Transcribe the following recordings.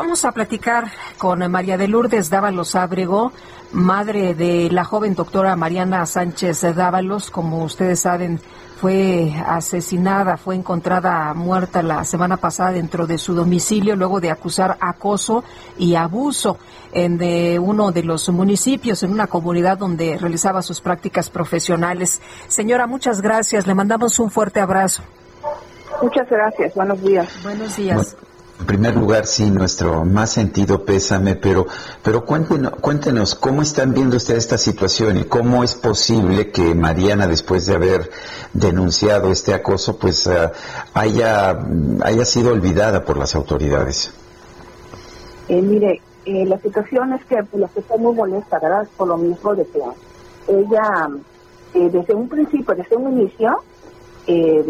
Vamos a platicar con María de Lourdes Dávalos Ábrego, madre de la joven doctora Mariana Sánchez Dávalos. Como ustedes saben, fue asesinada, fue encontrada muerta la semana pasada dentro de su domicilio luego de acusar acoso y abuso en de uno de los municipios, en una comunidad donde realizaba sus prácticas profesionales. Señora, muchas gracias. Le mandamos un fuerte abrazo. Muchas gracias. Buenos días. Buenos días. En primer lugar, sí, nuestro más sentido pésame, pero, pero cuéntenos, cuéntenos cómo están viendo ustedes esta situación y cómo es posible que Mariana, después de haber denunciado este acoso, pues uh, haya, haya sido olvidada por las autoridades. Eh, mire, eh, la situación es que pues, la que está muy molesta, ¿verdad? Por lo mismo de que ella, eh, desde un principio, desde un inicio, eh,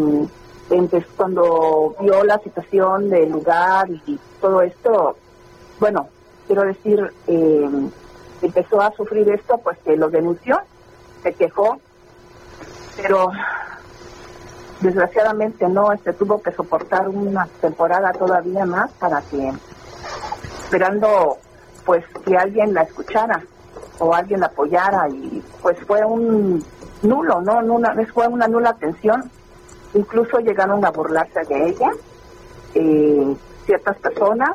entonces, cuando vio la situación del lugar y todo esto, bueno, quiero decir, eh, empezó a sufrir esto, pues que lo denunció, se quejó, pero desgraciadamente no, este tuvo que soportar una temporada todavía más para que, esperando pues que alguien la escuchara o alguien la apoyara y pues fue un nulo, ¿no? Una, fue una nula atención incluso llegaron a burlarse de ella eh, ciertas personas.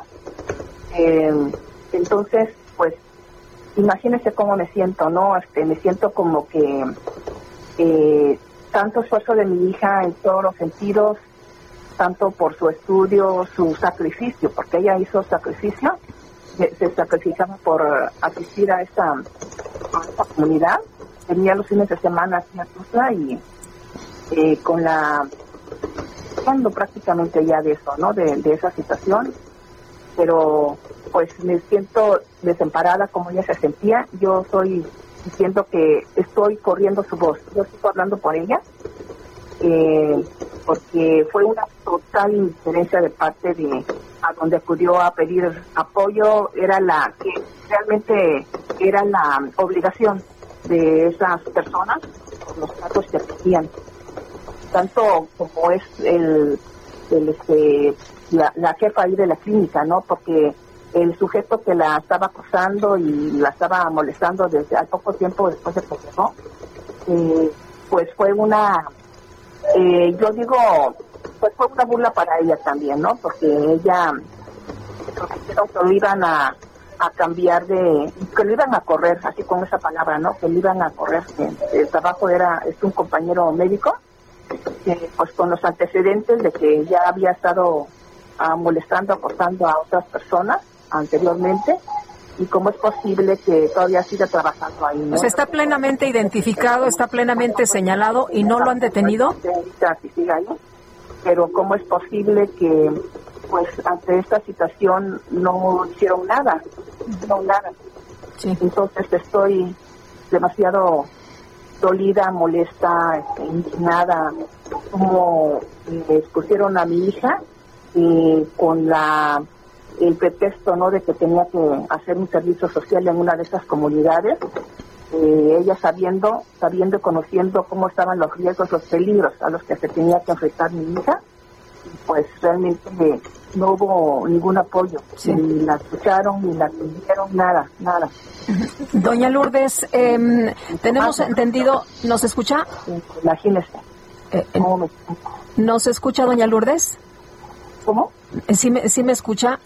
Eh, entonces pues imagínense cómo me siento no este me siento como que eh, tanto esfuerzo de mi hija en todos los sentidos tanto por su estudio su sacrificio porque ella hizo sacrificio se, sacrificaba por asistir a esta, comunidad. Tenía los fines de semana y eh, con la cuando prácticamente ya de eso, ¿no? De, esa situación, pero pues me siento desemparada como ella se sentía. Yo estoy diciendo que estoy corriendo su voz, yo estoy hablando por ella, eh, porque fue una total indiferencia de parte de a donde acudió a pedir apoyo, era la que realmente era la obligación de esas personas, los casos que tenían tanto como es el, el este la, la, jefa ahí de la clínica, ¿no? Porque el sujeto que la estaba acosando y la estaba molestando desde al poco tiempo después de que eh, pues fue una, eh, yo digo, pues fue una burla para ella también, ¿no? Porque ella dijeron que lo iban a, a cambiar de, que lo iban a correr, así con esa palabra, ¿no? Que lo iban a correr. El trabajo era, es un compañero médico eh, pues con los antecedentes de que ya había estado ah, molestando, acosando a otras personas anteriormente y cómo es posible que todavía siga trabajando ahí. ¿no? Pues está plenamente identificado, está plenamente señalado y no lo han detenido. Pero cómo es posible que pues ante esta situación no hicieron nada, no nada. Sí. Entonces estoy demasiado dolida, molesta, este, indignada, como me expusieron a mi hija y con la el pretexto no de que tenía que hacer un servicio social en una de esas comunidades eh, ella sabiendo sabiendo conociendo cómo estaban los riesgos los peligros a los que se tenía que enfrentar mi hija pues realmente no hubo ningún apoyo Sí. ni la escucharon ni la atendieron nada nada Doña Lourdes, em, tenemos entendido, ¿nos escucha? imagínese Eh, eh, ¿Nos escucha, doña Lourdes? ¿Cómo? Eh, ¿Sí me, sí me escucha?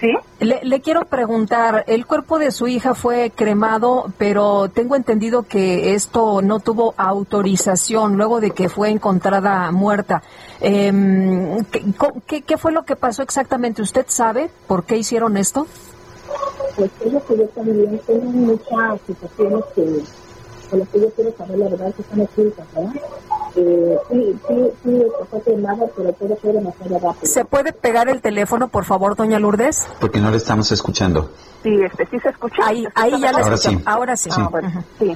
¿Sí? Le, le quiero preguntar, el cuerpo de su hija fue cremado, pero tengo entendido que esto no tuvo autorización luego de que fue encontrada muerta. Em, ¿qué, qué, qué fue lo que pasó exactamente? ¿Usted sabe por qué hicieron esto? Pues es lo que yo también tengo muchas situaciones que con las que yo quiero saber la verdad que están ocultas, ¿verdad? Eh, sí, sí, sí, fue quemado, pero todo fue demasiado rápido. ¿Se puede pegar el teléfono, por favor, doña Lourdes? Porque no le estamos escuchando. Sí, este, sí se escucha. Ahí, ahí ya la Ahora escuchamos. sí. Ahora sí. Ah, bueno, sí.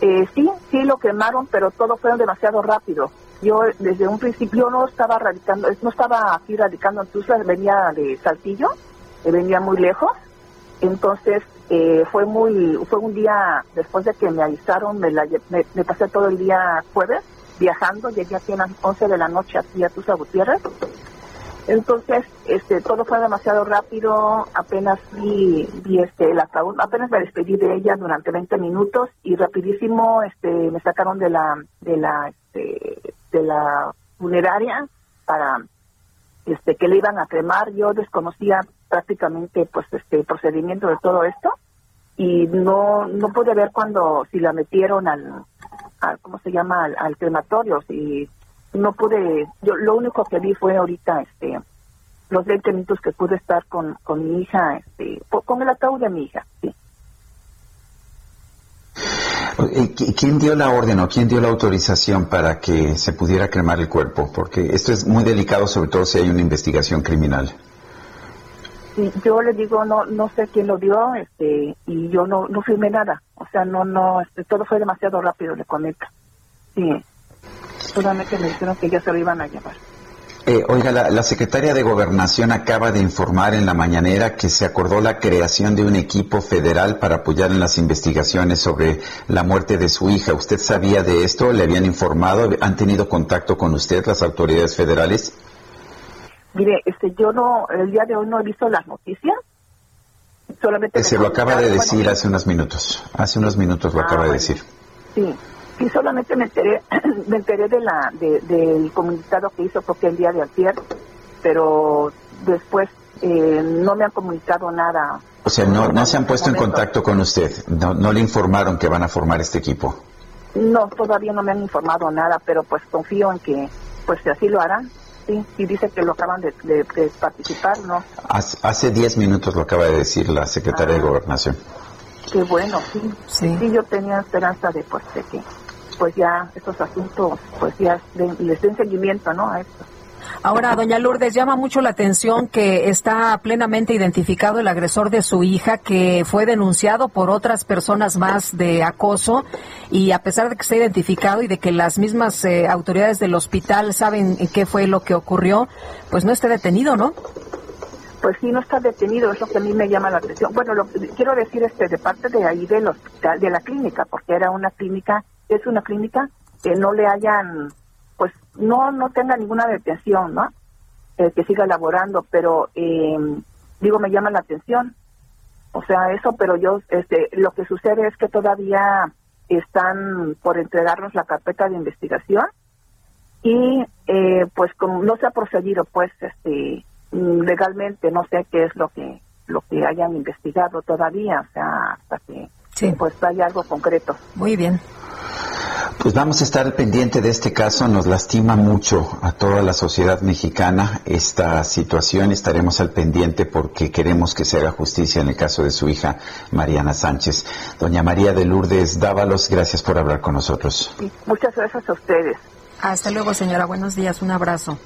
Eh, sí, sí lo quemaron, pero todo fue demasiado rápido. Yo desde un principio no estaba radicando, no estaba aquí radicando en Tuxtla, venía de Saltillo, eh, venía muy lejos. Entonces eh, fue muy, fue un día después de que me avisaron, me, la lle- me, me pasé todo el día jueves viajando, llegué aquí a las 11 de la noche aquí a Tuxtla Gutiérrez. Entonces, este, todo fue demasiado rápido, apenas vi, vi este, el apenas me despedí de ella durante 20 minutos y rapidísimo, este, me sacaron de la, de la, este, de la funeraria para, este, que le iban a cremar. Yo desconocía prácticamente, pues, este, procedimiento de todo esto y no, no pude ver cuando, si la metieron al, al ¿cómo se llama? Al, crematorio, si no pude, yo lo único que vi fue ahorita, este, los 20 minutos que pude estar con, con mi hija, este, con el ataúd de mi hija, sí. Eh, ¿qui- ¿Quién dio la orden o quién dio la autorización para que se pudiera cremar el cuerpo? Porque esto es muy delicado, sobre todo si hay una investigación criminal. Yo le digo, no, no sé quién lo dio, este, y yo no, no firmé nada, o sea, no, no, este, todo fue demasiado rápido, le comento. Sí, solamente me dijeron que ya se lo iban a llevar. Eh, oiga, la, la secretaria de Gobernación acaba de informar en la mañanera que se acordó la creación de un equipo federal para apoyar en las investigaciones sobre la muerte de su hija. ¿Usted sabía de esto? ¿Le habían informado? ¿Han tenido contacto con usted las autoridades federales? Mire, este, yo no, el día de hoy no he visto las noticias, solamente... Se lo acaba de decir bueno, hace unos minutos. Hace unos minutos lo Ah, acaba de decir. Sí, sí, solamente me enteré, me enteré de la, de- del comunicado que hizo porque el día de ayer, pero después eh, no me han comunicado nada. O sea, no, no se han puesto en contacto con usted. No, no le informaron que van a formar este equipo. No, todavía no me han informado nada, pero pues confío en que, pues si así lo harán. Sí, y dice que lo acaban de, de- de participar, ¿no? Hace, hace diez minutos lo acaba de decir la secretaria de Ah. Gobernación. Qué bueno, sí. Sí. yo tenía esperanza de, pues, de que, pues ya estos asuntos, pues ya den- les den seguimiento, ¿no? A esto. Ahora, doña Lourdes, llama mucho la atención que está plenamente identificado el agresor de su hija, que fue denunciado por otras personas más de acoso, y a pesar de que está identificado y de que las mismas eh, autoridades del hospital saben qué fue lo que ocurrió, pues no está detenido, ¿no? Pues sí, no está detenido, es lo que a mí me llama la atención. Bueno, lo que quiero decir este de parte de ahí del hospital, de la clínica, porque era una clínica, es una clínica que no le hayan, pues no no tenga ninguna detención, ¿no? Eh, que siga laborando, pero eh, digo me llama la atención. O sea, eso, pero yo, este, lo que sucede es que todavía están por entregarnos la carpeta de investigación y eh, pues como no se ha procedido pues este legalmente no sé qué es lo que lo que hayan investigado todavía o sea hasta que Sí. pues haya algo concreto Muy bien. Pues vamos a estar al pendiente de este caso. Nos lastima mucho a toda la sociedad mexicana esta situación. Estaremos al pendiente porque queremos que se haga justicia en el caso de su hija Mariana Sánchez. Doña María de Lourdes Dávalos, gracias por hablar con nosotros. Muchas gracias a ustedes Hasta luego, señora. Buenos días. Un abrazo.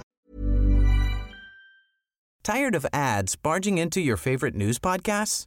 Tired of ads barging into your favorite news podcasts?